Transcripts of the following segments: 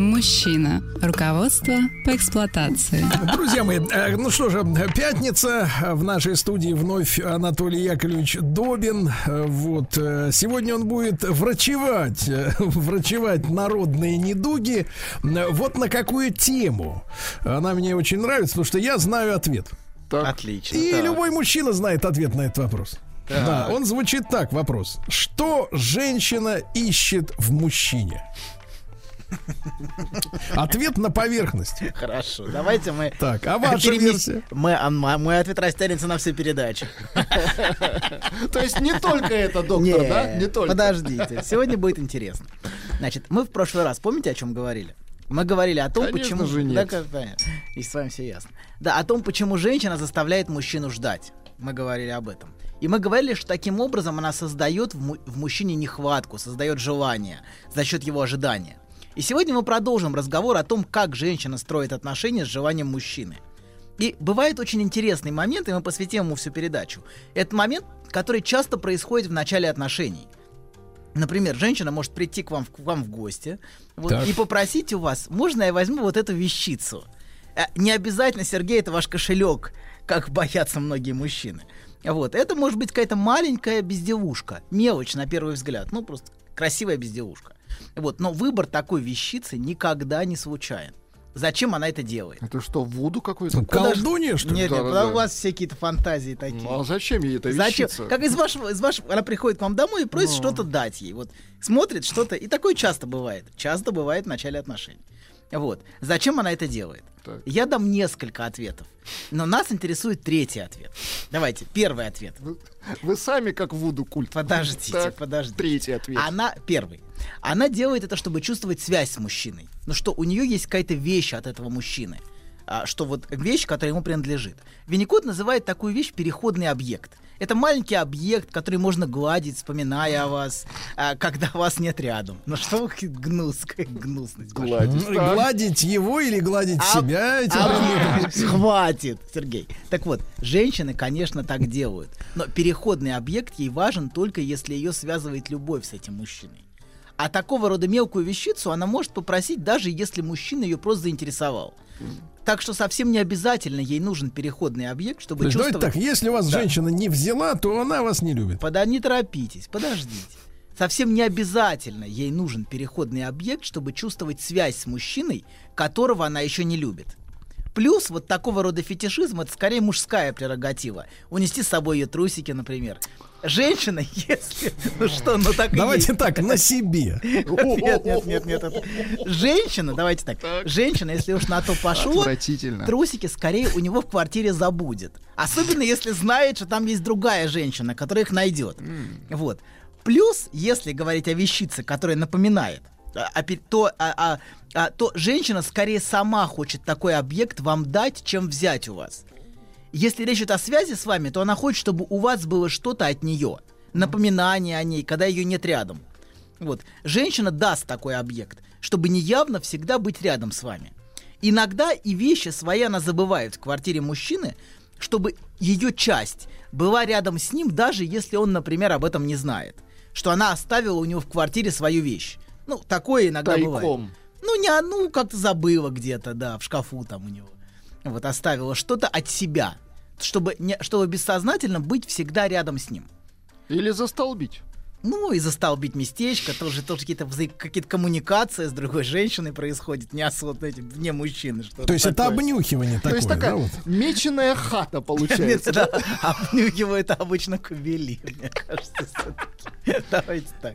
Мужчина. Руководство по эксплуатации. Друзья мои, э, ну что же, пятница. В нашей студии вновь Анатолий Яковлевич Добин. Вот. э, Сегодня он будет врачевать, э, врачевать народные недуги. Вот на какую тему. Она мне очень нравится, потому что я знаю ответ. Отлично. И так. любой мужчина знает ответ на этот вопрос. Да, он звучит так, вопрос. Что женщина ищет в мужчине? Ответ на поверхности. Хорошо. Давайте мы... Так, а ваша версия? Мы, а, мой ответ растянется на всю передачу. То есть не только это, доктор, да? Не только. Подождите, сегодня будет интересно. Значит, мы в прошлый раз, помните, о чем говорили? Мы говорили о том, Конечно почему... же нет. Да, как понятно. И с вами все ясно. Да, о том, почему женщина заставляет мужчину ждать. Мы говорили об этом. И мы говорили, что таким образом она создает в, му- в мужчине нехватку, создает желание за счет его ожидания. И сегодня мы продолжим разговор о том, как женщина строит отношения с желанием мужчины. И бывает очень интересный момент, и мы посвятим ему всю передачу. Это момент, который часто происходит в начале отношений. Например, женщина может прийти к вам, в- к вам в гости вот, Так. и попросить у вас, можно я возьму вот эту вещицу? Э, Не обязательно, Сергей, это ваш кошелек, как боятся многие мужчины. Вот, это может быть какая-то маленькая безделушка, мелочь на первый взгляд, ну просто красивая безделушка. Вот, но выбор такой вещицы никогда не случайен. Зачем она это делает? Это что, Вуду какой-то? Ну, Колдунья, что ли? Нет, нет, Да-да-да. у вас все какие-то фантазии такие. Ну, а зачем ей эта Зачем? вещица? Как из вашего, из вашего, она приходит к вам домой и просит Ну. что-то дать ей. Вот смотрит что-то, и такое часто бывает. Часто бывает в начале отношений. Вот. Зачем она это делает? Так. Я дам несколько ответов. Но нас интересует третий ответ. Давайте, первый ответ. Вы, вы сами как Вуду культ. Подождите, Так, подождите. Третий ответ. Она первый. Она делает это, чтобы чувствовать связь с мужчиной. Ну что, у нее есть какая-то вещь от этого мужчины. А, что вот вещь, которая ему принадлежит. Винникот называет такую вещь переходный объект. Это маленький объект, который можно гладить, вспоминая о вас, а, когда вас нет рядом. Ну что вы гнус, гнусность. Гладить. Так. Гладить его или гладить А- себя этим а-? Хватит, Сергей. Так вот, женщины, конечно, так делают. Но переходный объект ей важен только если ее связывает любовь с этим мужчиной. А такого рода мелкую вещицу она может попросить, даже если мужчина ее просто заинтересовал. Так что совсем не обязательно ей нужен переходный объект, чтобы То есть, давайте чувствовать... так, если вас Да. женщина не взяла, то она вас не любит. Пода, не торопитесь, подождите. Совсем не обязательно ей нужен переходный объект, чтобы чувствовать связь с мужчиной, которого она еще не любит. Плюс вот такого рода фетишизм это скорее мужская прерогатива. Унести с собой ее трусики, например. Женщина, если... Ну что, ну так Давайте есть. так, на себе. Нет, нет, нет, нет. Женщина, давайте так. Женщина, если уж на то пошло, трусики скорее у него в квартире забудет. Особенно если знает, что там есть другая женщина, которая их найдет. Вот. Плюс, если говорить о вещице, которая напоминает, а, а то, а- а- а, то женщина скорее сама хочет такой объект вам дать, чем взять у вас. Если речь идет о связи с вами, то она хочет, чтобы у вас было что-то от нее. Напоминание о ней, когда ее нет рядом. Вот. Женщина даст такой объект, чтобы неявно всегда быть рядом с вами. Иногда и вещи свои она забывает в квартире мужчины, чтобы ее часть была рядом с ним, даже если он, например, об этом не знает. Что она оставила у него в квартире свою вещь. Ну, такое иногда бывает. Тайком. Ну, не одну как-то забыла где-то, да, в шкафу там у него. Вот оставила что-то от себя, чтобы, не, чтобы бессознательно быть всегда рядом с ним. Или застолбить. Ну, и застолбить местечко, тоже, тоже какие-то, взаи- какие-то коммуникации с другой женщиной происходит, не особо, эти, вне мужчины. Что То есть это такое. обнюхивание То такое, есть да, такая вот? меченая хата получается. да, обнюхивает обычно кубели, мне кажется. Давайте так.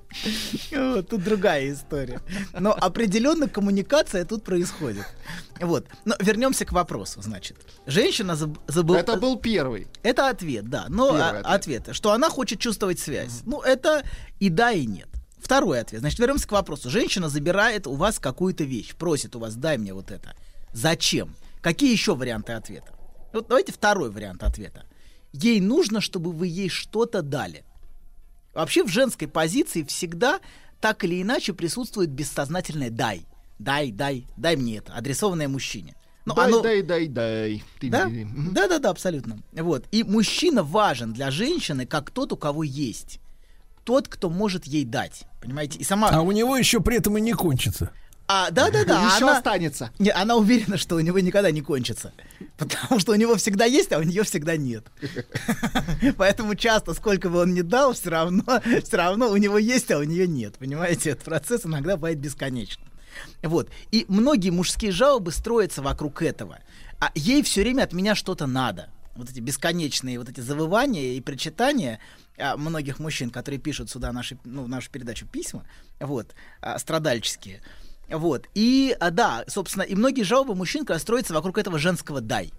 Вот, тут другая история. Но определенно коммуникация тут происходит. Вот. Но вернемся к вопросу, значит. Женщина заб- забыла... Это был первый. Это ответ, да. Но Первый а, ответ. Что она хочет чувствовать связь. Ну, это и да, и нет. Второй ответ. Значит, вернемся к вопросу. Женщина забирает у вас какую-то вещь, просит у вас, дай мне вот это. Зачем? Какие еще варианты ответа? Вот давайте второй вариант ответа. Ей нужно, чтобы вы ей что-то дали. Вообще в женской позиции всегда так или иначе присутствует бессознательное «дай». «Дай, дай, дай мне это», адресованное мужчине. Но дай, оно- дай, дай, дай. Ты да? да, да, да, абсолютно. Вот. И мужчина важен для женщины как тот, у кого есть. Тот, кто может ей дать. Понимаете? И сама... А у него еще при этом и не кончится. А, да, да, да. Еще она... останется. Не, она уверена, что у него никогда не кончится. Потому что у него всегда есть, а у нее всегда нет. Поэтому часто, сколько бы он ни дал, все равно, все равно у него есть, а у нее нет. Понимаете, этот процесс иногда бывает бесконечным. Вот. И многие мужские жалобы строятся вокруг этого. А ей все время от меня что-то надо. Вот эти бесконечные вот эти завывания и причитания многих мужчин, которые пишут сюда наши, ну, нашу передачу письма, вот, а, страдальческие. Вот. И, а, да, собственно, и многие жалобы мужчин как строятся вокруг этого женского «дай».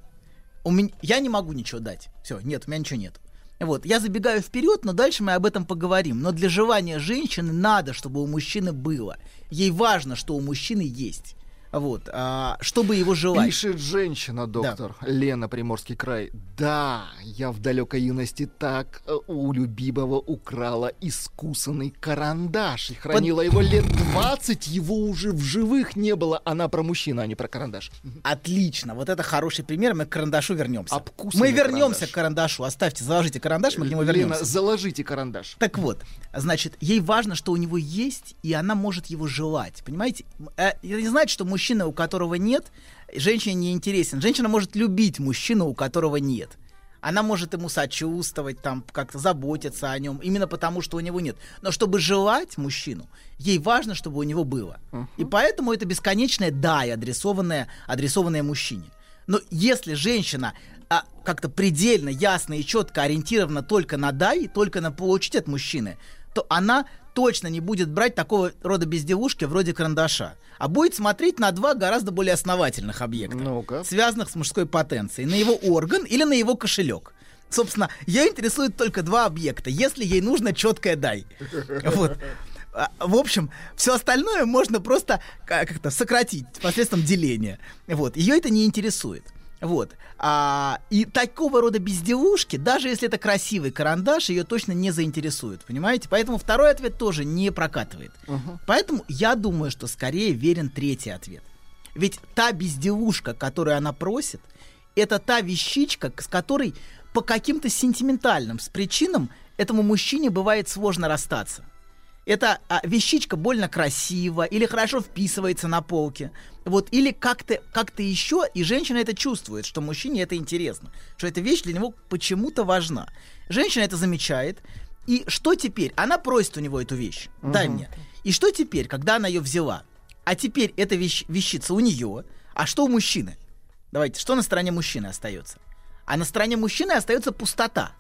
У меня, я не могу ничего дать. Все, нет, у меня ничего нет. Вот, я забегаю вперед, но дальше мы об этом поговорим. Но для желания женщины надо, чтобы у мужчины было. Ей важно, что у мужчины есть. Вот, а, чтобы его желать. Пишет женщина, доктор Лена, Приморский край. Да, я в далекой юности так э, у любимого украла искусанный карандаш и хранила его лет 20, его уже в живых не было. Она про мужчину, а не про карандаш. Отлично, вот это хороший пример, мы к карандашу вернемся. Обкусанный мы вернемся карандаш. к карандашу, оставьте, заложите карандаш, мы к нему Лена, вернемся. заложите карандаш. Так вот, значит, ей важно, что у него есть, и она может его желать. Понимаете? Это не значит, что мужчина, у которого нет, женщине не интересен. Женщина может любить мужчину, у которого нет. Она может ему сочувствовать, там, как-то заботиться о нем, именно потому, что у него нет. Но чтобы желать мужчину, ей важно, чтобы у него было. И поэтому это бесконечное «дай», адресованное, адресованное мужчине. Но если женщина а, как-то предельно, ясно и четко ориентирована только на «дай», только на получить от мужчины, то она точно не будет брать такого рода безделушки вроде карандаша, а будет смотреть на два гораздо более основательных объекта, Ну-ка. связанных с мужской потенцией, на его орган или на его кошелек. Собственно, ее интересуют только два объекта, если ей нужно четкое «дай». Вот. А, В общем, все остальное можно просто ка- как-то сократить посредством деления. Вот. Ее это не интересует. Вот. А, и такого рода безделушки, даже если это красивый карандаш, ее точно не заинтересует. Понимаете? Поэтому второй ответ тоже не прокатывает. Поэтому я думаю, что скорее верен третий ответ. Ведь та безделушка, которую она просит, это та вещичка, с которой по каким-то сентиментальным с причинам этому мужчине бывает сложно расстаться. Эта а, вещичка больно красива или хорошо вписывается на полке. Вот, или как-то как еще, и женщина это чувствует, что мужчине это интересно, что эта вещь для него почему-то важна. Женщина это замечает, и что теперь? Она просит у него эту вещь. Дай мне. И что теперь, когда она ее взяла? А теперь эта вещь, вещица у нее, а что у мужчины? Давайте, что на стороне мужчины остается? А на стороне мужчины остается пустота.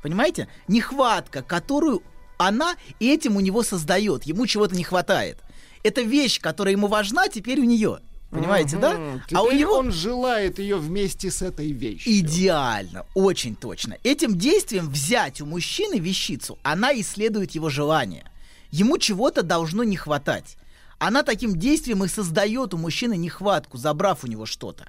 Понимаете? Нехватка, которую она этим у него создает. Ему чего-то не хватает. Это вещь, которая ему важна, теперь у нее. Понимаете, да? Мгм. А у Теперь него он желает ее вместе с этой вещью. идеально, очень точно. Этим действием взять у мужчины вещицу, она исследует его желание. Ему чего-то должно не хватать. Она таким действием и создает у мужчины нехватку, забрав у него что-то.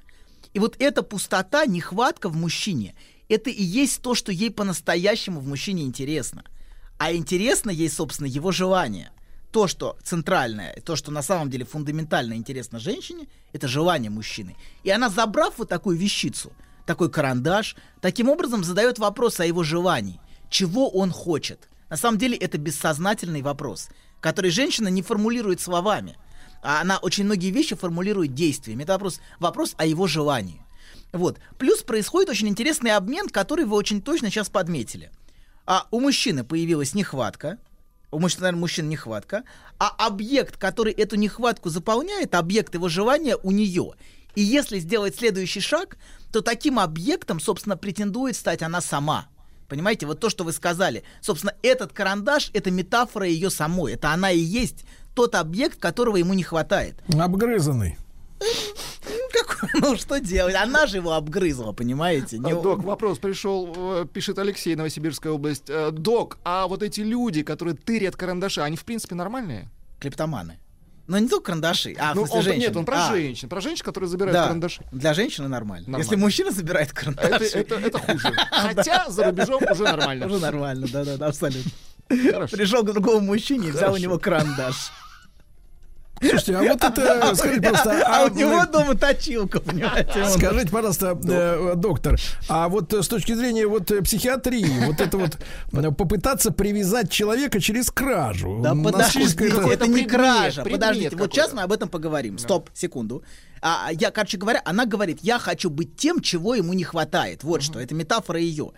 И вот эта пустота, нехватка в мужчине, это и есть то, что ей по-настоящему в мужчине интересно. А интересно ей, собственно, его желание. То, что центральное, то, что на самом деле фундаментально интересно женщине, это желание мужчины. И она, забрав вот такую вещицу, такой карандаш, таким образом задает вопрос о его желании. Чего он хочет? На самом деле это бессознательный вопрос, который женщина не формулирует словами. А она очень многие вещи формулирует действиями. Это вопрос, вопрос о его желании. Вот. Плюс происходит очень интересный обмен, который вы очень точно сейчас подметили. А у мужчины появилась нехватка, у мужчин, наверное, мужчин нехватка, а объект, который эту нехватку заполняет, объект его желания у нее. И если сделать следующий шаг, то таким объектом, собственно, претендует стать она сама. Понимаете, вот то, что вы сказали. Собственно, этот карандаш — это метафора ее самой. Это она и есть тот объект, которого ему не хватает. Обгрызанный. Какой- ну что делать? Она же его обгрызла, понимаете? Не- А, Док, вопрос пришел, э, пишет Алексей, Новосибирская область. Э, Док, а вот эти люди, которые тырят карандаши, они в принципе нормальные? Клептоманы. Но не только карандаши, а в Ну, смысле он- женщин. нет, он про А, женщин. Про женщин, которые забирают Да, карандаши. для женщины нормально. Нормально. Если мужчина забирает Это, карандаши, это, это хуже. Хотя за рубежом уже нормально. уже нормально, да-да-да, абсолютно. Хорошо. Пришел к другому мужчине и взял у него карандаш. Слушайте, а вот это, скажите, просто, А а у него дома точилка, понимаете? он- Скажите, пожалуйста, э, доктор, а вот э, с точки зрения вот э, психиатрии, вот это вот попытаться привязать человека через кражу. Да подождите, это- это, не кража. Подождите, вот сейчас мы об этом поговорим. Стоп, секунду. А, я, короче говоря, она говорит, я хочу быть тем, чего ему не хватает. Вот что, это метафора ее.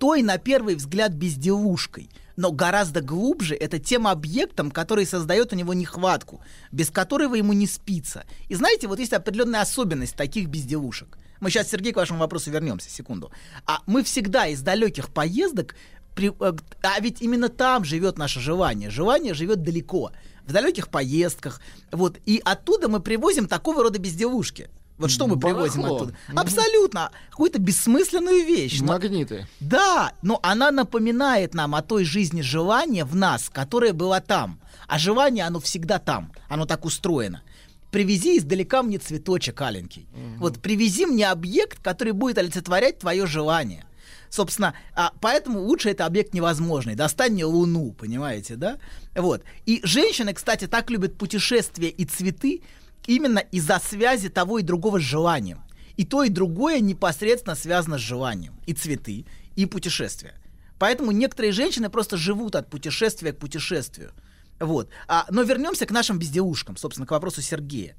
Той, на первый взгляд, безделушкой. Но гораздо глубже это тем объектом, который создает у него нехватку, без которого ему не спится. И знаете, вот есть определенная особенность таких безделушек. Мы сейчас, Сергей, к вашему вопросу вернемся, секунду. А мы всегда из далеких поездок при- э, а ведь именно там живет наше желание. Желание живет далеко, в далеких поездках. Вот. И оттуда мы привозим такого рода безделушки. Вот что мы привозим Барахло. оттуда? Абсолютно. Какую-то бессмысленную вещь. Но- Магниты. да, но она напоминает нам о той жизни желания в нас, которая была там. А желание, оно всегда там. Оно так устроено. Привези издалека мне цветочек аленький. Вот привези мне объект, который будет олицетворять твое желание. Собственно, а, поэтому лучше это объект невозможный. Достань мне Луну, понимаете, да? Вот. И женщины, кстати, так любят путешествия и цветы именно из-за связи того и другого с желанием. И то, и другое непосредственно связано с желанием. И цветы, и путешествия. Поэтому некоторые женщины просто живут от путешествия к путешествию. Вот. А, но вернемся к нашим безделушкам, собственно, к вопросу Сергея.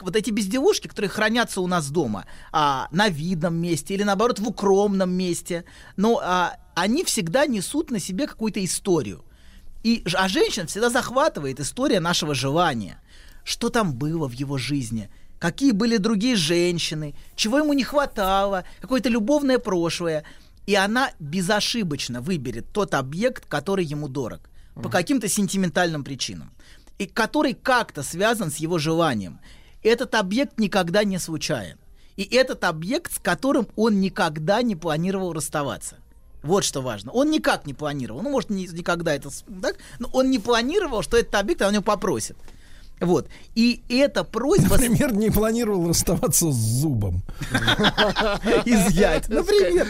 Вот эти безделушки, которые хранятся у нас дома, а, на видном месте или наоборот в укромном месте, но а, они всегда несут на себе какую-то историю. И, а женщин всегда захватывает история нашего желания. Что там было в его жизни, какие были другие женщины, чего ему не хватало, какое-то любовное прошлое. И она безошибочно выберет тот объект, который ему дорог, по каким-то сентиментальным причинам, и который как-то связан с его желанием. Этот объект никогда не случайен. И этот объект, с которым он никогда не планировал расставаться. Вот что важно. Он никак не планировал. Ну, может, не- никогда это так, но он не планировал, что этот объект он у него попросит. Вот. И эта просьба Например, не планировал расставаться с зубом. изъять, например.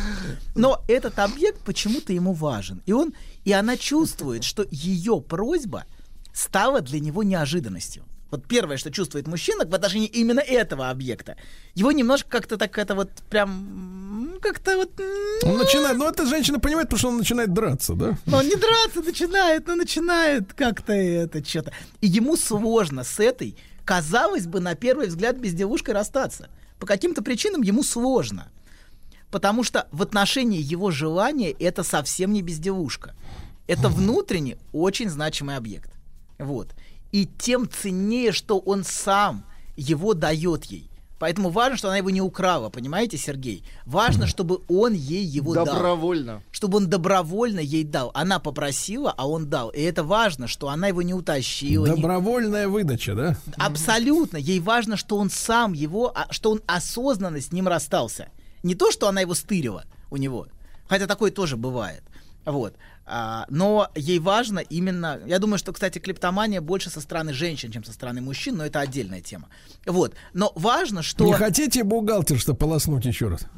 Но этот объект почему-то ему важен. И он, и она чувствует, что ее просьба стала для него неожиданностью. Вот первое, что чувствует мужчина в отношении именно этого объекта. Его немножко как-то так это вот прям как-то вот... Он начинает, ну эта женщина понимает, потому что он начинает драться, да? но он не драться начинает, но начинает как-то это что-то. И ему сложно с этой, казалось бы, на первый взгляд, безделушкой расстаться. По каким-то причинам ему сложно. Потому что в отношении его желания это совсем не безделушка. Это внутренне очень значимый объект. Вот. И тем ценнее, что он сам его дает ей. Поэтому важно, что она его не украла, понимаете, Сергей? Важно, чтобы он ей его дал Добровольно. чтобы он добровольно ей дал. Она попросила, а он дал. И это важно, что она его не утащила. не- Добровольная выдача, да? Абсолютно. Ей важно, что он сам его, а- что он осознанно с ним расстался. Не то, что она его стырила у него. Хотя такое тоже бывает. Вот. А, но ей важно именно... Я думаю, что, кстати, клептомания больше со стороны женщин, чем со стороны мужчин, но это отдельная тема. Вот. Но важно, что... Не хотите бухгалтерство полоснуть еще раз?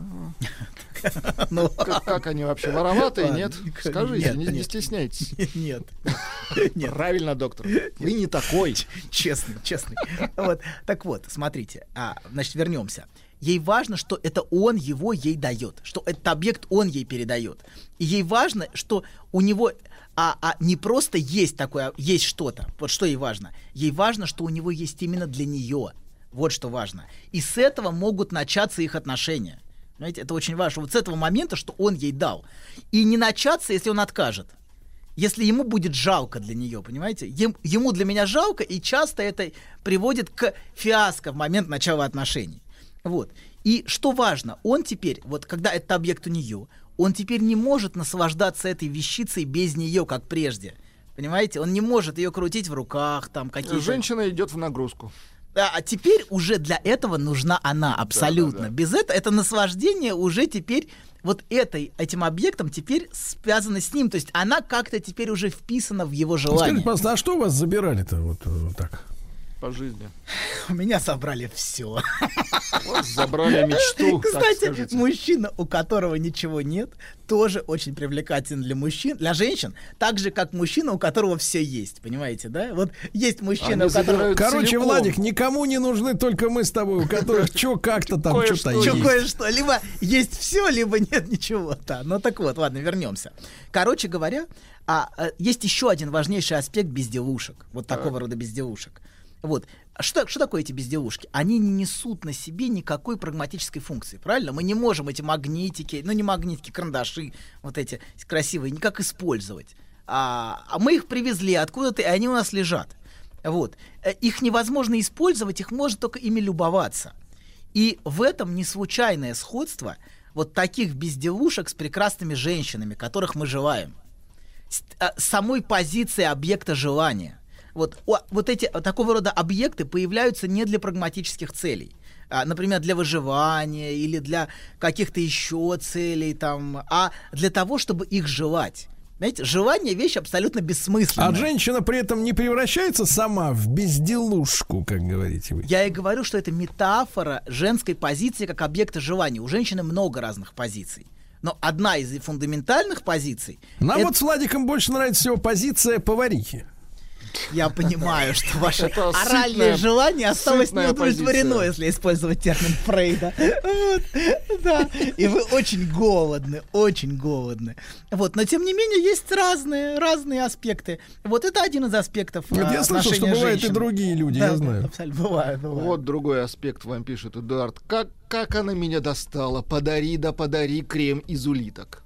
Ну, Как, как они вообще, вороватые, нет? нет, Скажите, не, не нет. стесняйтесь. Нет. Нет. Правильно, доктор. Вы не такой. Честный, честный. Вот. Так вот, смотрите, а, значит, вернемся. Ей важно, что это он его ей дает, что этот объект он ей передает. И ей важно, что у него а, а не просто есть такое, есть что-то. Вот что ей важно. Ей важно, что у него есть именно для нее. Вот что важно. И с этого могут начаться их отношения. Понимаете, это очень важно. Вот с этого момента, что он ей дал. И не начаться, если он откажет если ему будет жалко для нее, понимаете? Ем- ему для меня жалко, и часто это приводит к фиаско в момент начала отношений. Вот. И что важно, он теперь, вот когда этот объект у нее, он теперь не может наслаждаться этой вещицей без нее, как прежде. Понимаете? Он не может ее крутить в руках, там какие-то... Женщина идет в нагрузку. А а теперь уже для этого нужна она абсолютно. Без этого это наслаждение уже теперь вот этой, этим объектом теперь связано с ним. То есть она как-то теперь уже вписана в его Скажите, желание. пожалуйста, а что вас забирали-то вот э, так? По жизни. У меня забрали все. Вот забрали мечту, так Кстати, мужчина, у которого ничего нет, тоже очень привлекателен для мужчин, для женщин, так же, как мужчина, у которого все есть. Понимаете, да? Вот есть мужчина, Они у которого... Короче, целиком. Владик, никому не нужны только мы с тобой, у которых что как-то там что-то Чё, есть. кое-что. Либо есть все, либо нет ничего. Да. Ну так вот, ладно, вернемся. Короче говоря, а, а, есть еще один важнейший аспект безделушек. Вот такого рода безделушек. Вот. А Что, что такое эти безделушки? Они не несут на себе никакой прагматической функции, правильно? Мы не можем эти магнитики, ну не магнитики, карандаши, вот эти красивые, никак использовать. А, а мы их привезли откуда-то, и они у нас лежат. Вот. Э, Их невозможно использовать, их можно только ими любоваться. И в этом не случайное сходство вот таких безделушек с прекрасными женщинами, которых мы желаем. С- а, самой позиции объекта желания. Вот, о- вот эти такого рода объекты появляются не для прагматических целей. А, например, для выживания или для каких-то еще целей, там, а для того, чтобы их желать. Знаете, желание вещь абсолютно бессмысленная. А женщина при этом не превращается сама в безделушку, как говорите вы. Я и говорю, что это метафора женской позиции как объекта желания. У женщины много разных позиций. Но одна из фундаментальных позиций... Нам это- вот с Владиком больше нравится всего позиция поварихи. Я понимаю, что ваше оральное желание осталось неудовлетворено, если использовать термин Фрейда. Вот, да. И вы очень голодны, очень голодны. Вот, но тем не менее есть разные, разные аспекты. Вот это один из аспектов Вот а, я слышал, что бывают и другие люди, Да, я знаю. абсолютно, бывает, бывает. Вот другой аспект вам пишет Эдуард. Как, как она меня достала? Подари да подари крем из улиток.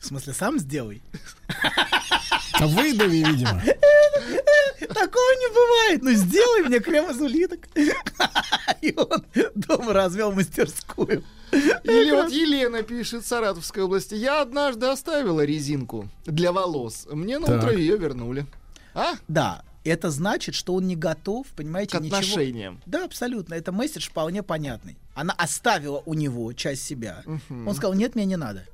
В смысле, сам сделай? Выдави, видимо. Такого не бывает. Ну, сделай мне крем из улиток. И он дома развел мастерскую. Или вот Елена пишет, Саратовской области. Я однажды оставила резинку для волос. Мне на Так. утро ее вернули. А? Да, это значит, что он не готов, понимаете, К ничего. отношениям. Да, абсолютно. Это месседж вполне понятный. Она оставила у него часть себя. Он сказал, нет, мне не надо.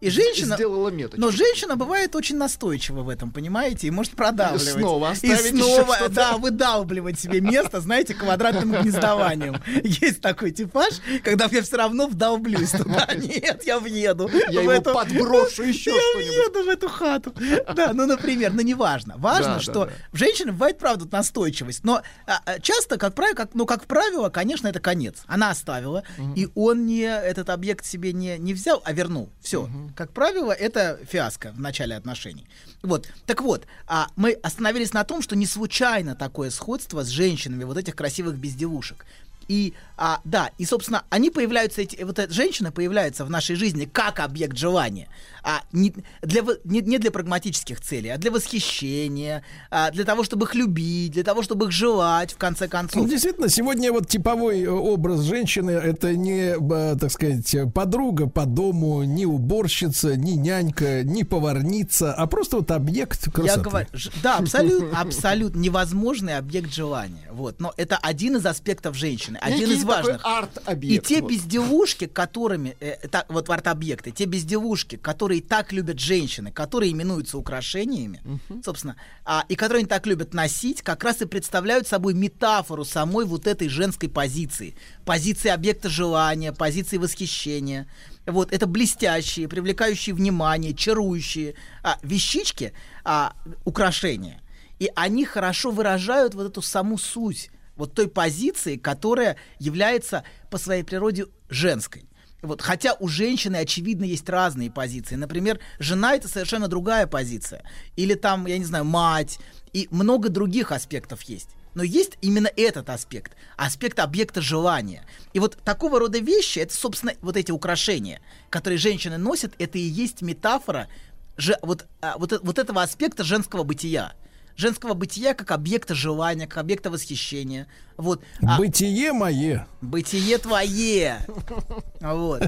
И женщина... Сделала меточку. Но женщина бывает очень настойчива в этом, понимаете, и может продавливать. снова и оставить еще снова, что-то. да, выдалбливать себе место, знаете, квадратным гнездованием. Есть такой типаж, когда я все равно вдолблюсь туда. Нет, я въеду. Я в его эту- подброшу еще я въеду в эту хату. Да, ну, например, но неважно. Важно, Да, что да, да. в женщине бывает, правда, настойчивость. Но а, а, часто, как правило, как, ну, как правило, конечно, это конец. Она оставила, и он не этот объект себе не, не взял, а вернул. Все. Как правило, это фиаско в начале отношений. Вот. Так вот, а мы остановились на том, что не случайно такое сходство с женщинами вот этих красивых безделушек. И, а, да, и, собственно, они появляются, эти, вот эта женщина появляется в нашей жизни как объект желания, а не для, не, не для прагматических целей, а для восхищения, а, для того, чтобы их любить, для того, чтобы их желать, в конце Ну, концов. действительно, сегодня вот типовой э, образ женщины это не, э, так сказать, подруга по дому, не уборщица, не нянька, не поварница, а просто вот объект красоты. Я говорю, да, абсолютно, абсолютно невозможный объект желания. Вот, но это один из аспектов женщины, один Некий из такой важных. И арт-объект. те вот. безделушки, которыми, э, та- вот арт-объекты, те безделушки, которые так любят женщины, которые именуются украшениями, собственно, а, и которые они так любят носить, как раз и представляют собой метафору самой вот этой женской позиции. Позиции объекта желания, позиции восхищения. Вот, это блестящие, привлекающие внимание, чарующие а, вещички, а, украшения. И они хорошо выражают вот эту саму суть вот той позиции, которая является по своей природе женской. Вот, хотя у женщины, очевидно, есть разные позиции. Например, жена это совершенно другая позиция. Или там, я не знаю, мать. И много других аспектов есть. Но есть именно этот аспект. Аспект объекта желания. И вот такого рода вещи, это, собственно, вот эти украшения, которые женщины носят, это и есть метафора же, вот, а, вот, вот этого аспекта женского бытия. Женского бытия как объекта желания, как объекта восхищения. Вот. А- Бытие мое. Бытие твое. Вот.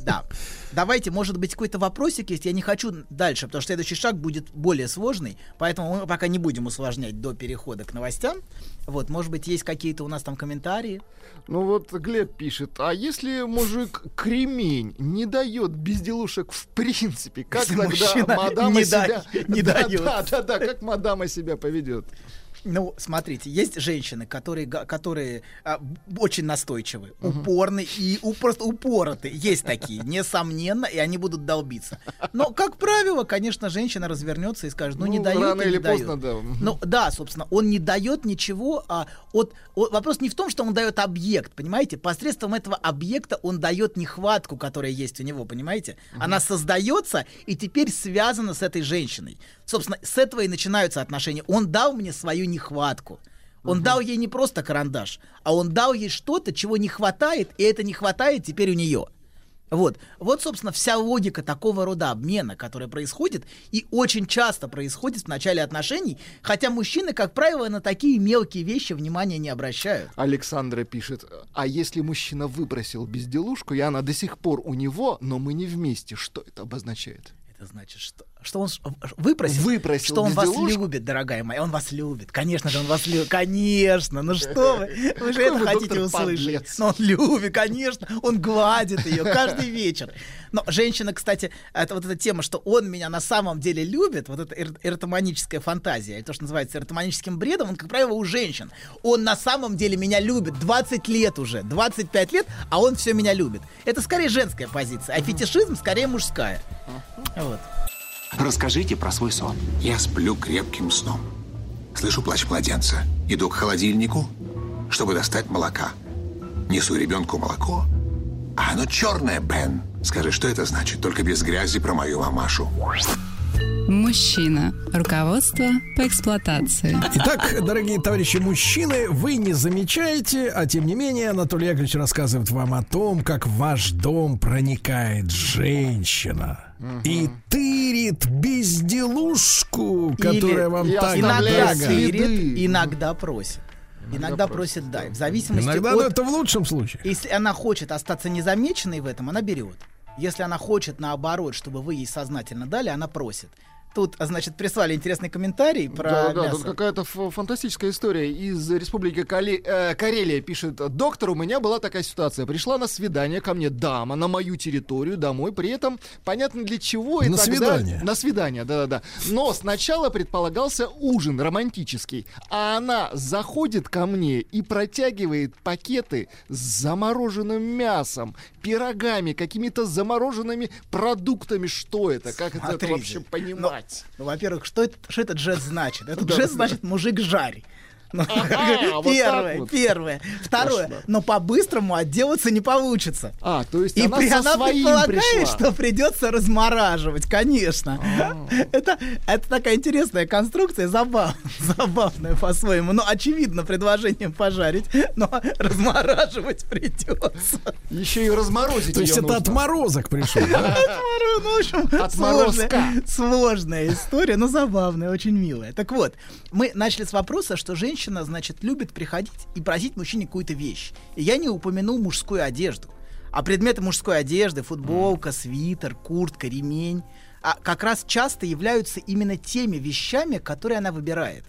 Да. Давайте, может быть, какой-то вопросик есть. Я не хочу дальше, потому что следующий шаг будет более сложный. Поэтому мы пока не будем усложнять до перехода к новостям. Вот, может быть, есть какие-то у нас там комментарии. Ну вот Глеб пишет, а если мужик кремень не дает безделушек в принципе, как Если тогда мадама не себя... да- не да, дает. Да, да, да, как мадама себя поведет? Ну, смотрите, есть женщины, которые, которые а, очень настойчивы, упорны и у- просто упороты. Есть такие, несомненно, и они будут долбиться. Но, как правило, конечно, женщина развернется и скажет, ну, не Ну, дает рано и не или дает. поздно, да. Ну, да, собственно, он не дает ничего. А, от, от- вопрос не в том, что он дает объект, понимаете? Посредством этого объекта он дает нехватку, которая есть у него, понимаете? Она создается и теперь связана с этой женщиной. Собственно, с этого и начинаются отношения. Он дал мне свою нехватку. Он дал ей не просто карандаш, а он дал ей что-то, чего не хватает, и это не хватает теперь у нее. Вот. Вот, собственно, вся логика такого рода обмена, который происходит и очень часто происходит в начале отношений, хотя мужчины, как правило, на такие мелкие вещи внимания не обращают. Александра пишет, а если мужчина выбросил безделушку, и она до сих пор у него, но мы не вместе, что это обозначает? Это значит, что, что он ш- выпросил, Выпросил что он вас любит, дорогая моя. Он вас любит. Конечно же, он вас любит. Конечно. Ну что вы? Вы же это хотите услышать. Но он любит, конечно. Он гладит ее каждый вечер. Но женщина, кстати, это вот эта тема, что он меня на самом деле любит, вот эта эр- эротоманическая фантазия, то, что называется эротоманическим бредом, он, как правило, у женщин. Он на самом деле меня любит 20 лет уже, 25 лет, а он все меня любит. Это скорее женская позиция, а фетишизм скорее мужская. Вот. Расскажите про свой сон. Я сплю крепким сном. Слышу плач младенца. Иду к холодильнику, чтобы достать молока. Несу ребенку молоко. А оно черное, Бен. Скажи, что это значит? Только без грязи про мою мамашу. Мужчина. Руководство по эксплуатации. Итак, дорогие товарищи мужчины, вы не замечаете, а тем не менее Анатолий Яковлевич рассказывает вам о том, как в ваш дом проникает женщина и тырит безделушку, которая вам и так Иногда тырит, иногда просит. Иногда просит, да. В зависимости Иногда от... это в лучшем случае. Если она хочет остаться незамеченной в этом, она берет. Если она хочет, наоборот, чтобы вы ей сознательно дали, она просит. Тут, а, значит, прислали интересный комментарий про Да, да, мясо. тут какая-то фантастическая история из Республики Кали- э, Карелия пишет. Доктор, у меня была такая ситуация. Пришла на свидание ко мне дама на мою территорию домой, при этом понятно для чего. и На тогда- свидание? На свидание, да-да-да. Но сначала предполагался ужин романтический, а она заходит ко мне и протягивает пакеты с замороженным мясом, пирогами, какими-то замороженными продуктами. Что это? Как это, это Смотрите, вообще понимать? Ну, во-первых, что, это, что этот жест значит? Этот жест значит мужик жарь. Ну, первое, первое. Второе, но по-быстрому отделаться не получится. А, то есть И она при, со она своим предполагает, пришла. что придется размораживать, конечно. Это, это такая интересная конструкция, забав, забавная по-своему. Ну, очевидно, предложением пожарить, но размораживать придется. Еще и разморозить То есть это отморозок пришел. Ну, в общем, Отморозка. сложная, сложная история, но забавная, очень милая. Так вот, мы начали с вопроса, что женщина, значит, любит приходить и просить мужчине какую-то вещь. И я не упомянул мужскую одежду. А предметы мужской одежды, футболка, свитер, куртка, ремень, а как раз часто являются именно теми вещами, которые она выбирает.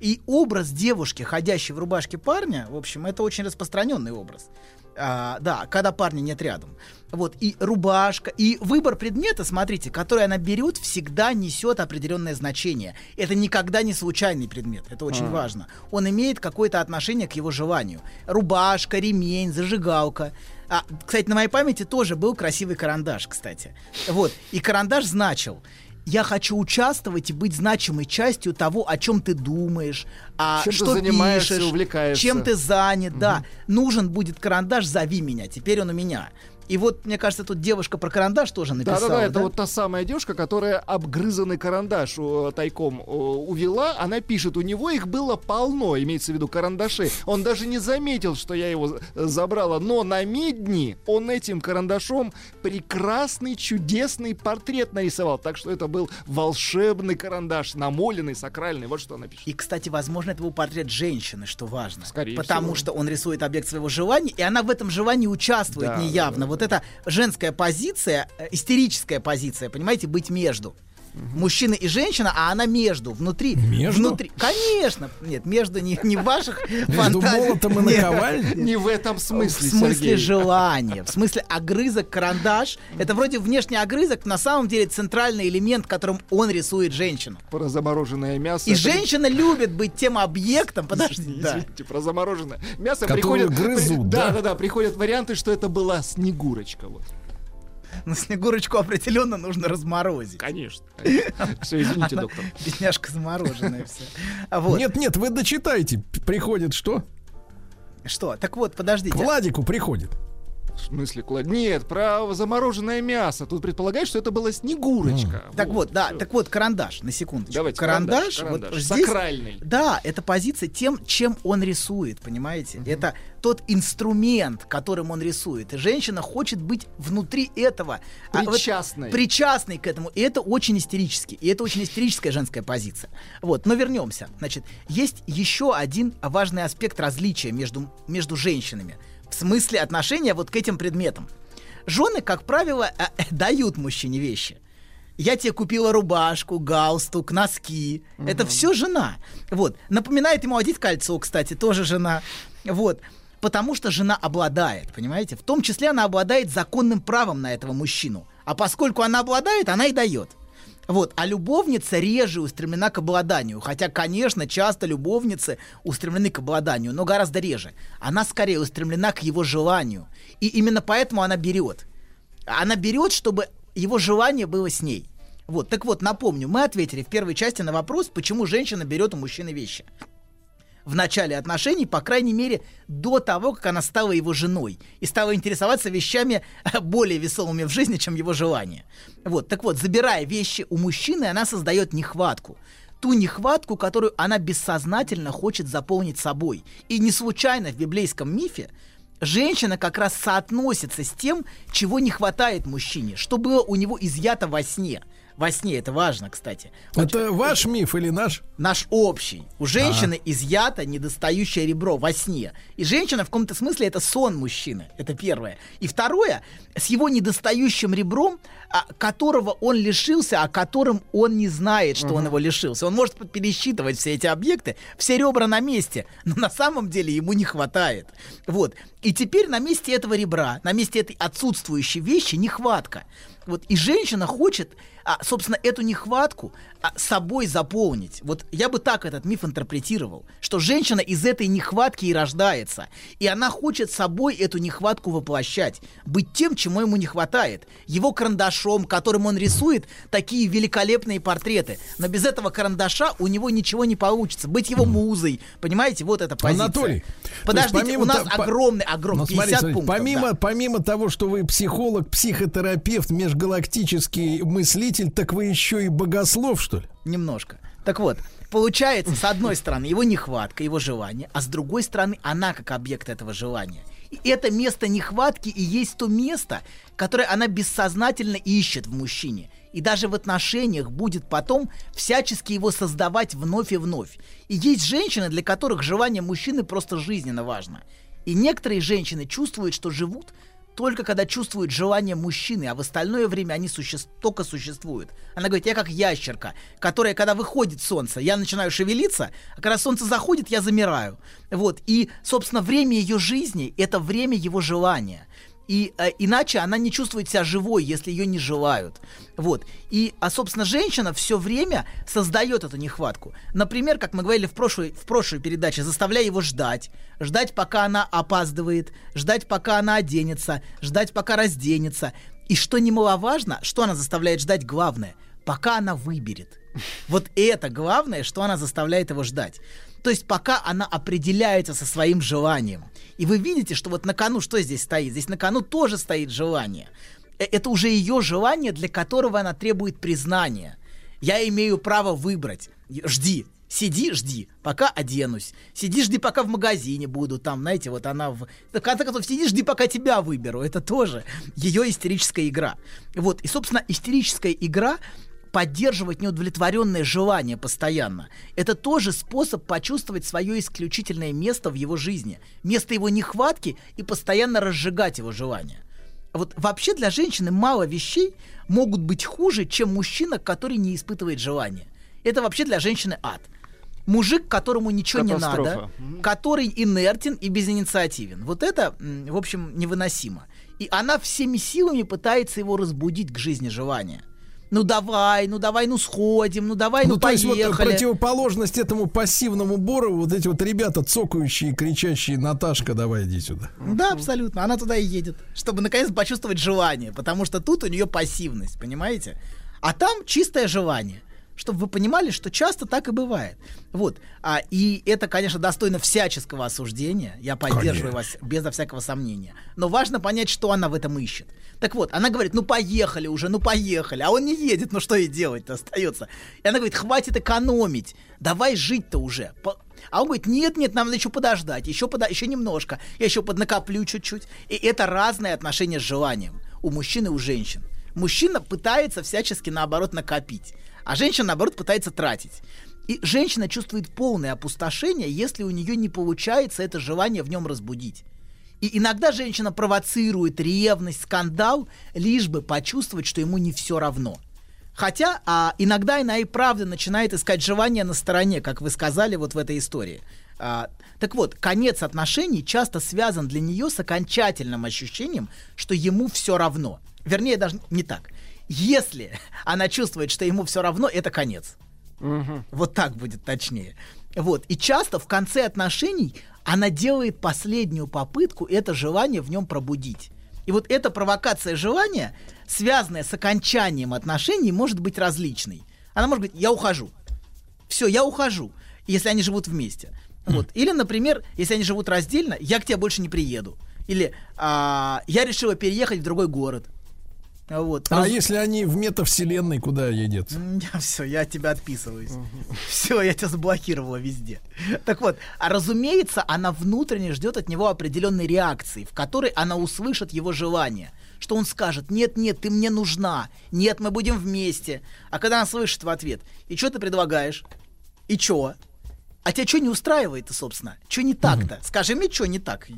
И образ девушки, ходящей в рубашке парня, в общем, это очень распространенный образ. А, да, когда парня нет рядом. Вот, и рубашка, и выбор предмета, смотрите, который она берет, всегда несет определенное значение. Это никогда не случайный предмет, это очень важно. Он имеет какое-то отношение к его желанию. Рубашка, ремень, зажигалка. А, кстати, на моей памяти тоже был красивый карандаш, кстати. Вот, и карандаш значил, я хочу участвовать и быть значимой частью того, о чем ты думаешь, а Чем ты что занимаешься, пишешь, увлекаешься. чем ты занят, да. Нужен будет карандаш, зови меня. Теперь он у меня. И вот, мне кажется, тут девушка про карандаш тоже написала. Да-да-да, это вот та самая девушка, которая обгрызанный карандаш э, тайком э, увела. Она пишет, у него их было полно, имеется в виду карандаши. Он даже не заметил, что я его э, забрала. Но на медни он этим карандашом прекрасный, чудесный портрет нарисовал. Так что это был волшебный карандаш, намоленный, сакральный. Вот что она пишет. И, кстати, возможно, это был портрет женщины, что важно. Скорее Потому всего. что он рисует объект своего желания, и она в этом желании участвует Да, неявно. Вот это женская позиция, э, истерическая позиция, понимаете, быть между. Мужчина и женщина, а она между, внутри. Между? Внутри. Конечно. Нет, между не, не в ваших Между фантазиях. молотом и наковальней? Не в этом смысле, В смысле желания, в смысле огрызок, карандаш. Это вроде внешний огрызок, на самом деле центральный элемент, которым он рисует женщину. Про замороженное мясо. И женщина любит быть тем объектом, подожди, Извините, да. про замороженное мясо приходят... грызут, да? Да, да, да, приходят варианты, что это была Снегурочка. Вот. Но Снегурочку определенно нужно разморозить. Конечно. Все, извините, Она доктор. Бедняжка замороженная вся. А вот. Нет, нет, вы дочитайте. Приходит что? Что? Так вот, К подождите. Владику приходит. В смысле, клад... Нет, про замороженное мясо. Тут предполагает, что это была Снегурочка. Так вот, да, всё. так вот, карандаш, на секундочку. Давайте, карандаш, карандаш, вот карандаш. здесь- Сакральный. Да, это позиция тем, чем он рисует, понимаете? Это тот инструмент, которым он рисует. И женщина хочет быть внутри этого. а вот Причастной. причастной к этому. И это очень истерически. И это очень истерическая женская позиция. Вот, но вернемся. Значит, есть еще один важный аспект различия между, между женщинами. В смысле отношения вот к этим предметам. Жены, как правило, э, э, дают мужчине вещи. Я тебе купила рубашку, галстук, носки. Это все жена. Вот. Напоминает ему одеть кольцо, кстати, тоже жена. Вот. Потому что жена обладает, понимаете? В том числе она обладает законным правом на этого мужчину. А поскольку она обладает, она и дает. Вот, а любовница реже устремлена к обладанию. Хотя, конечно, часто любовницы устремлены к обладанию, но гораздо реже. Она скорее устремлена к его желанию. И именно поэтому она берет. Она берет, чтобы его желание было с ней. Вот, так вот, напомню, мы ответили в первой части на вопрос, почему женщина берет у мужчины вещи. В начале отношений, по крайней мере, до того, как она стала его женой и стала интересоваться вещами более весомыми в жизни, чем его желание. Вот, так вот, забирая вещи у мужчины, она создает нехватку. Ту нехватку, которую она бессознательно хочет заполнить собой. И не случайно в библейском мифе женщина как раз соотносится с тем, чего не хватает мужчине, что было у него изъято во сне. Во сне это важно, кстати. Это ваш миф или наш? Наш общий. У женщины изъято недостающее ребро во сне. И женщина в каком-то смысле это сон мужчины. Это первое. И второе, с его недостающим ребром, а, которого он лишился, о котором он не знает, что он его лишился. Он может пересчитывать все эти объекты, все ребра на месте, но на самом деле ему не хватает. Вот. И теперь на месте этого ребра, на месте этой отсутствующей вещи нехватка. Вот, и женщина хочет, а, собственно, эту нехватку собой заполнить. Вот я бы так этот миф интерпретировал, что женщина из этой нехватки и рождается, и она хочет собой эту нехватку воплощать, быть тем, чему ему не хватает, его карандашом, которым он рисует такие великолепные портреты. Но без этого карандаша у него ничего не получится. Быть его музой, понимаете, вот эта позиция. Анатолий, то подождите, есть у нас по- огромный, огромный, Ну, 50 смотрите, смотрите, пунктов. помимо, да. помимо того, что вы психолог, психотерапевт, межгалактический мыслитель, так вы еще и богослов, что ли? Немножко. Так вот, получается, с одной стороны, его нехватка, его желание, а с другой стороны, она как объект этого желания. И это место нехватки и есть то место, которое она бессознательно ищет в мужчине. И даже в отношениях будет потом всячески его создавать вновь и вновь. И есть женщины, для которых желание мужчины просто жизненно важно. И некоторые женщины чувствуют, что живут только когда чувствуют желание мужчины, а в остальное время они суще... только существуют. Она говорит, я как ящерка, которая, когда выходит солнце, я начинаю шевелиться, а когда солнце заходит, я замираю. Вот. И, собственно, время ее жизни — это время его желания. И э, иначе она не чувствует себя живой, если ее не желают. Вот. И, а, собственно, женщина все время создает эту нехватку. Например, как мы говорили в прошлой, в прошлой передаче, заставляя его ждать. Ждать, пока она опаздывает, ждать, пока она оденется, ждать, пока разденется. И что немаловажно, что она заставляет ждать главное, пока она выберет. Вот это главное, что она заставляет его ждать. То есть пока она определяется со своим желанием. И вы видите, что вот на кону что здесь стоит? Здесь на кону тоже стоит желание. Э, Это уже ее желание, для которого она требует признания. Я имею право выбрать. Жди. Сиди, жди, пока оденусь. Сиди, жди, пока в магазине буду. Там, знаете, вот она в... В конце концов, сиди, жди, пока тебя выберу. Это тоже ее истерическая игра. Вот. И, собственно, истерическая игра поддерживать неудовлетворенное желание постоянно. Это тоже способ почувствовать свое исключительное место в его жизни, место его нехватки и постоянно разжигать его желание. Вот вообще для женщины мало вещей могут быть хуже, чем мужчина, который не испытывает желания. Это вообще для женщины ад. Мужик, которому ничего не надо, который инертен и безинициативен. Вот это, в общем, невыносимо. И она всеми силами пытается его разбудить к жизни желания ну давай, ну давай, ну сходим, ну давай, ну, ну поехали. есть вот противоположность этому пассивному Борову, вот эти вот ребята цокающие, кричащие, Наташка, давай иди сюда. Да, абсолютно, она туда и едет, чтобы наконец почувствовать желание, потому что тут у нее пассивность, понимаете? А там чистое желание чтобы вы понимали, что часто так и бывает. Вот. А, и это, конечно, достойно всяческого осуждения. Я поддерживаю конечно. вас безо всякого сомнения. Но важно понять, что она в этом ищет. Так вот, она говорит, ну поехали уже, ну поехали. А он не едет, ну что и делать-то остается. И она говорит, хватит экономить, давай жить-то уже. А он говорит, нет, нет, нам надо еще подождать, еще, пода еще немножко, я еще поднакоплю чуть-чуть. И это разное отношение с желанием у мужчин и у женщин. Мужчина пытается всячески, наоборот, накопить а женщина, наоборот, пытается тратить. И женщина чувствует полное опустошение, если у нее не получается это желание в нем разбудить. И иногда женщина провоцирует ревность, скандал, лишь бы почувствовать, что ему не все равно. Хотя а, иногда она и правда начинает искать желание на стороне, как вы сказали вот в этой истории. А, так вот, конец отношений часто связан для нее с окончательным ощущением, что ему все равно. Вернее, даже не так. Если она чувствует, что ему все равно, это конец. Угу. Вот так будет точнее. Вот. И часто в конце отношений она делает последнюю попытку это желание в нем пробудить. И вот эта провокация желания, связанная с окончанием отношений, может быть различной. Она может говорить, я ухожу. Все, я ухожу, если они живут вместе. Вот. Или, например, если они живут раздельно, я к тебе больше не приеду. Или а, я решила переехать в другой город. Вот. А Раз... если они в метавселенной, куда едет? Все, я от тебя отписываюсь. Угу. Все, я тебя заблокировала везде. Так вот, а разумеется, она внутренне ждет от него определенной реакции, в которой она услышит его желание. Что он скажет, нет, нет, ты мне нужна, нет, мы будем вместе. А когда она слышит в ответ, и что ты предлагаешь? И чё? А тебя что не устраивает-то, собственно? Что не так-то? Скажи мне, что не так?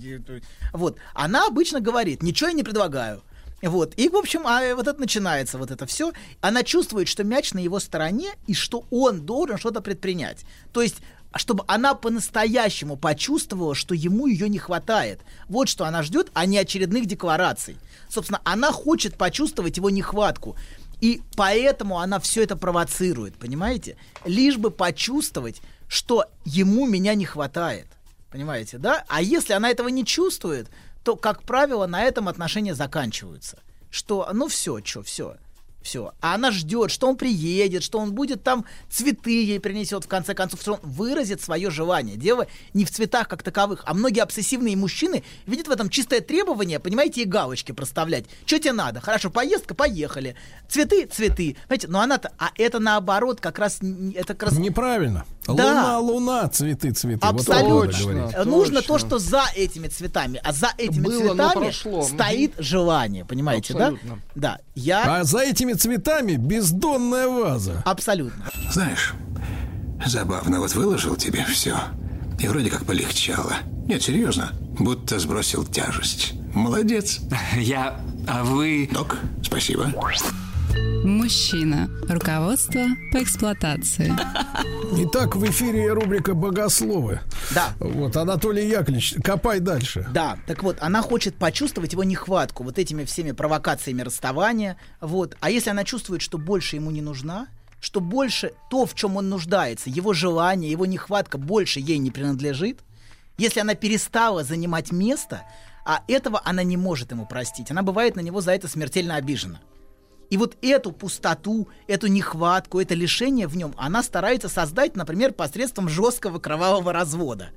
Вот. Она обычно говорит, ничего я не предлагаю. Вот. И, в общем, а вот это начинается, вот это все. Она чувствует, что мяч на его стороне, и что он должен что-то предпринять. То есть чтобы она по-настоящему почувствовала, что ему ее не хватает. Вот что она ждет, а не очередных деклараций. Собственно, она хочет почувствовать его нехватку. И поэтому она все это провоцирует, понимаете? Лишь бы почувствовать, что ему меня не хватает. Понимаете, да? А если она этого не чувствует, то, как правило, на этом отношения заканчиваются. Что, ну все, что, все все. А она ждет, что он приедет, что он будет там цветы ей принесет, в конце концов, что он выразит свое желание. Дело не в цветах как таковых, а многие обсессивные мужчины видят в этом чистое требование, понимаете, и галочки проставлять. Что тебе надо? Хорошо, поездка, поехали. Цветы, цветы. Понимаете, но она-то, а это наоборот, как раз, это как раз... Неправильно. Да. Луна, луна, цветы, цветы. Абсолютно. Вот точно, Нужно то, что за этими цветами, а за этими Было, цветами стоит желание, понимаете, Абсолютно. да? Да. Я... А за этими цветами бездонная ваза. Абсолютно. Знаешь, забавно, вот выложил тебе все, и вроде как полегчало. Нет, серьезно, будто сбросил тяжесть. Молодец. Я... А вы... Док, спасибо. Мужчина. Руководство по эксплуатации. Итак, в эфире рубрика «Богословы». Да. Вот, Анатолий Яковлевич, копай дальше. Да, так вот, она хочет почувствовать его нехватку вот этими всеми провокациями расставания. Вот. А если она чувствует, что больше ему не нужна, что больше то, в чем он нуждается, его желание, его нехватка больше ей не принадлежит, если она перестала занимать место, а этого она не может ему простить, она бывает на него за это смертельно обижена. И вот эту пустоту, эту нехватку, это лишение в нем она старается создать, например, посредством жесткого кровавого развода.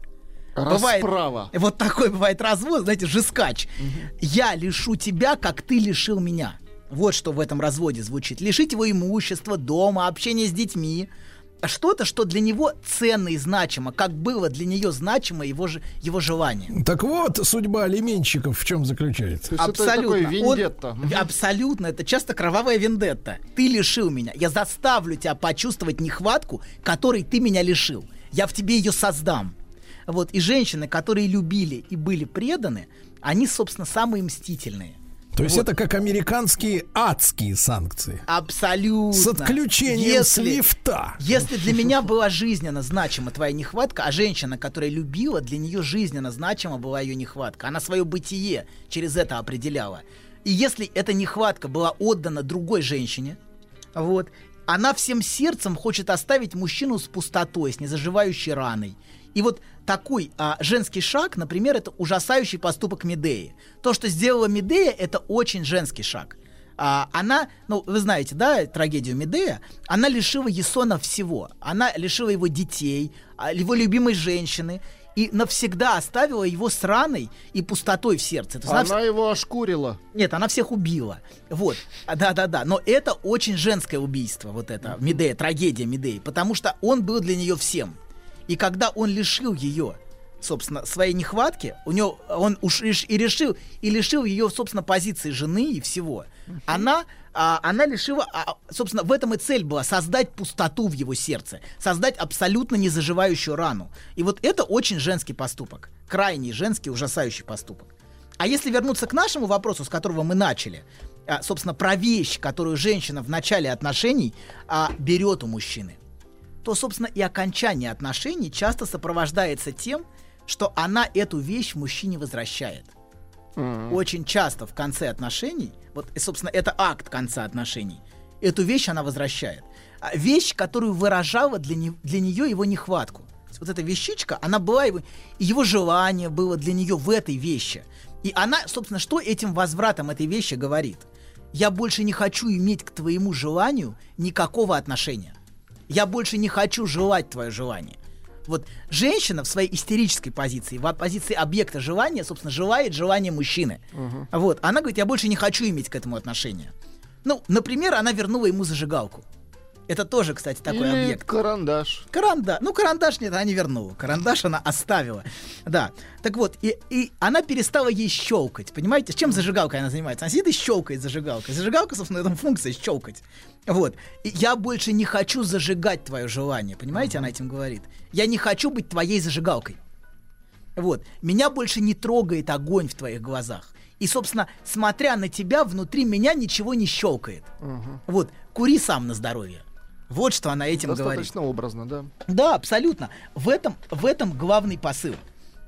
Расправа. Бывает, вот такой бывает развод, знаете, жескач. Угу. Я лишу тебя, как ты лишил меня. Вот что в этом разводе звучит. Лишить его имущества, дома, общения с детьми что-то, что для него ценно и значимо, как было для нее значимо его, же, его желание. Так вот, судьба алименщиков в чем заключается? абсолютно. Это. Он, абсолютно, это часто кровавая вендетта. Ты лишил меня, я заставлю тебя почувствовать нехватку, которой ты меня лишил. Я в тебе ее создам. Вот, и женщины, которые любили и были преданы, они, собственно, самые мстительные. То есть это как американские адские санкции. Абсолютно. С отключением с лифта. Если для меня была жизненно значима твоя нехватка, а женщина, которая любила, для нее жизненно значима была ее нехватка. Она свое бытие через это определяла. И если эта нехватка была отдана другой женщине, вот, она всем сердцем хочет оставить мужчину с пустотой, с незаживающей раной. И вот такой а, женский шаг, например, это ужасающий поступок Медеи. То, что сделала Медея, это очень женский шаг. А, она, ну, вы знаете, да, трагедию Медея, она лишила Есона всего. Она лишила его детей, а, его любимой женщины, и навсегда оставила его сраной и пустотой в сердце. она, она его ошкурила. Нет, она всех убила. Вот. Да-да-да. Но это очень женское убийство, вот это, Медея, трагедия Медеи, потому что он был для нее всем. И когда он лишил ее, собственно, своей нехватки, у него он уж и решил и лишил ее, собственно, позиции жены и всего. Она, а, она лишила, а, собственно, в этом и цель была создать пустоту в его сердце, создать абсолютно незаживающую рану. И вот это очень женский поступок, крайний женский ужасающий поступок. А если вернуться к нашему вопросу, с которого мы начали, а, собственно, про вещь, которую женщина в начале отношений а, берет у мужчины то, собственно, и окончание отношений часто сопровождается тем, что она эту вещь мужчине возвращает. Mm-hmm. Очень часто в конце отношений, вот, и, собственно, это акт конца отношений, эту вещь она возвращает. А вещь, которую выражала для, не, для нее его нехватку. Вот эта вещичка, она была его, его желание было для нее в этой вещи. И она, собственно, что этим возвратом этой вещи говорит? Я больше не хочу иметь к твоему желанию никакого отношения. Я больше не хочу желать твое желание. Вот женщина в своей истерической позиции, в позиции объекта желания, собственно, желает желания мужчины. Угу. Вот, она говорит, я больше не хочу иметь к этому отношения. Ну, например, она вернула ему зажигалку. Это тоже, кстати, такой Или объект. карандаш. Карандаш. Ну, карандаш нет, она не вернула. Карандаш она оставила. Да. Так вот, и, и она перестала ей щелкать. Понимаете, чем зажигалкой она занимается? Она сидит и щелкает зажигалкой. Зажигалка, собственно, это функция щелкать. Вот. И я больше не хочу зажигать твое желание. Понимаете, она этим говорит. Я не хочу быть твоей зажигалкой. Вот. Меня больше не трогает огонь в твоих глазах. И, собственно, смотря на тебя, внутри меня ничего не щелкает. Угу. Вот. Кури сам на здоровье. Вот что она этим Достаточно говорит. Достаточно образно, да. Да, абсолютно. В этом, в этом главный посыл.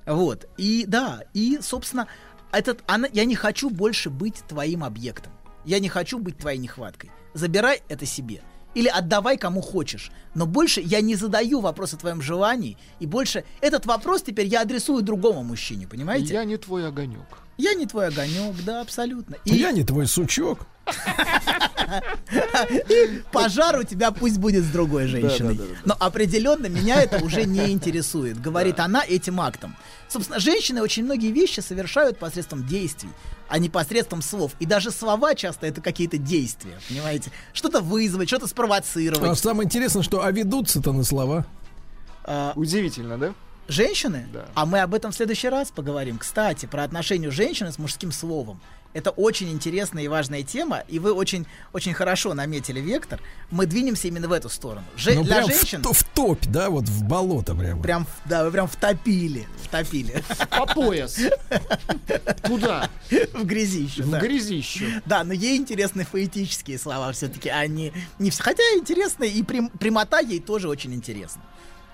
Вот. И да, и, собственно, этот, она, я не хочу больше быть твоим объектом. Я не хочу быть твоей нехваткой. Забирай это себе. Или отдавай кому хочешь. Но больше я не задаю вопрос о твоем желании. И больше этот вопрос теперь я адресую другому мужчине, понимаете? Я не твой огонек. Я не твой огонек, да, абсолютно. И... Я не твой сучок. Пожар у тебя пусть будет с другой женщиной. Но определенно меня это уже не интересует, говорит она этим актом. Собственно, женщины очень многие вещи совершают посредством действий, а не посредством слов. И даже слова часто это какие-то действия, понимаете? Что-то вызвать, что-то спровоцировать. А самое интересное, что а ведутся-то на слова. А, Удивительно, да? Женщины? Да. А мы об этом в следующий раз поговорим. Кстати, про отношения женщины с мужским словом. Это очень интересная и важная тема, и вы очень, очень хорошо наметили вектор. Мы двинемся именно в эту сторону. Же, ну, для женщин... В, в топь, да, вот в болото прямо. Прям, да, вы прям втопили. Втопили. По пояс. Туда. В грязищу. В да. грязищу. Да, но ей интересны поэтические слова все-таки, они не все. Хотя интересны, и прям, прямота ей тоже очень интересна.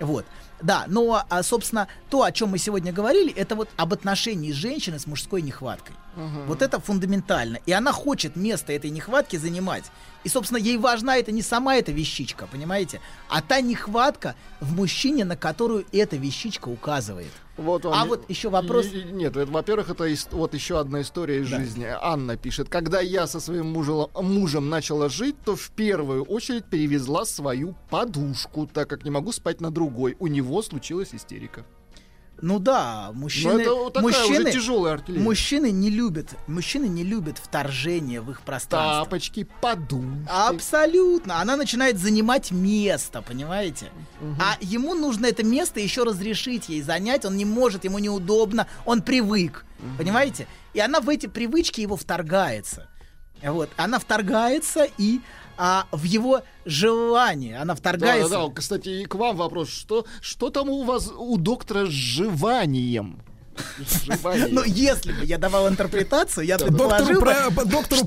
Вот. Да, но, а, собственно, то, о чем мы сегодня говорили, это вот об отношении женщины с мужской нехваткой. Угу. Вот это фундаментально. И она хочет место этой нехватки занимать. И, собственно, ей важна это не сама эта вещичка, понимаете, а та нехватка в мужчине, на которую эта вещичка указывает. Вот он. А вот еще вопрос. Нет, это, во-первых, это вот еще одна история из да. жизни. Анна пишет: когда я со своим мужем, мужем начала жить, то в первую очередь перевезла свою подушку, так как не могу спать на другой. У него случилась истерика. Ну да, мужчины, Но это мужчины, тяжелая артиллерия. мужчины не любят, мужчины не любят вторжение в их пространство. Тапочки, подумки. Абсолютно, она начинает занимать место, понимаете? Угу. А ему нужно это место еще разрешить ей занять, он не может, ему неудобно, он привык, угу. понимаете? И она в эти привычки его вторгается. Вот, она вторгается и а в его желание. Она вторгается. Да, да, да. Кстати, и к вам вопрос. Что, что там у вас у доктора с желанием? Ну, если бы я давал интерпретацию, я предположил доктору что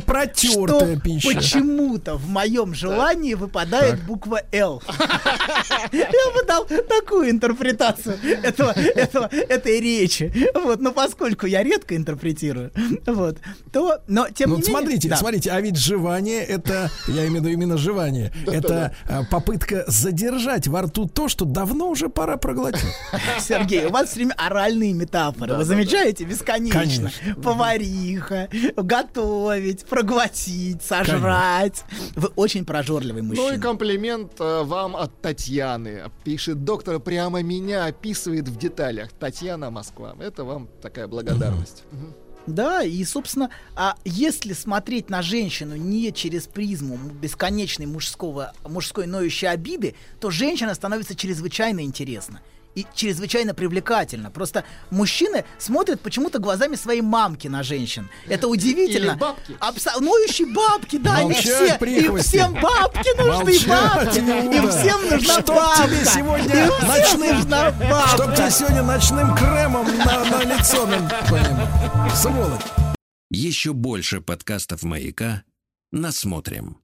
протертая пища. почему-то в моем желании выпадает буква «Л». Я бы дал такую интерпретацию этого, этого, этой речи. Вот, но поскольку я редко интерпретирую, вот, то, но тем Ну, не менее... смотрите, да. смотрите, а ведь жевание это, я имею в виду именно жевание, это а, попытка задержать во рту то, что давно уже пора проглотить. Сергей, у вас все время оральные метафоры. Вы замечаете? Бесконечно. Конечно. Повариха, готовить, проглотить, сожрать. Вы очень прожорливый Ну и мужчина. комплимент э, вам от Татьяны. Пишет, доктор прямо меня описывает в деталях. Татьяна Москва. Это вам такая благодарность. Мгм. Да, и, собственно, а если смотреть на женщину не через призму бесконечной мужского, мужской ноющей обиды, то женщина становится чрезвычайно интересна и чрезвычайно привлекательна. Просто мужчины смотрят почему-то глазами своей мамки на женщин. Это удивительно. Или бабки. Абсо- ноющие бабки, да, они все, им всем бабки нужны, бабки, им всем нужна Чтоб бабка. тебе сегодня Им всем ночным- нужна бабка. Чтоб тебе сегодня ночным кремом на, на лицо твоим. Сволочь. Еще больше подкастов «Маяка» насмотрим.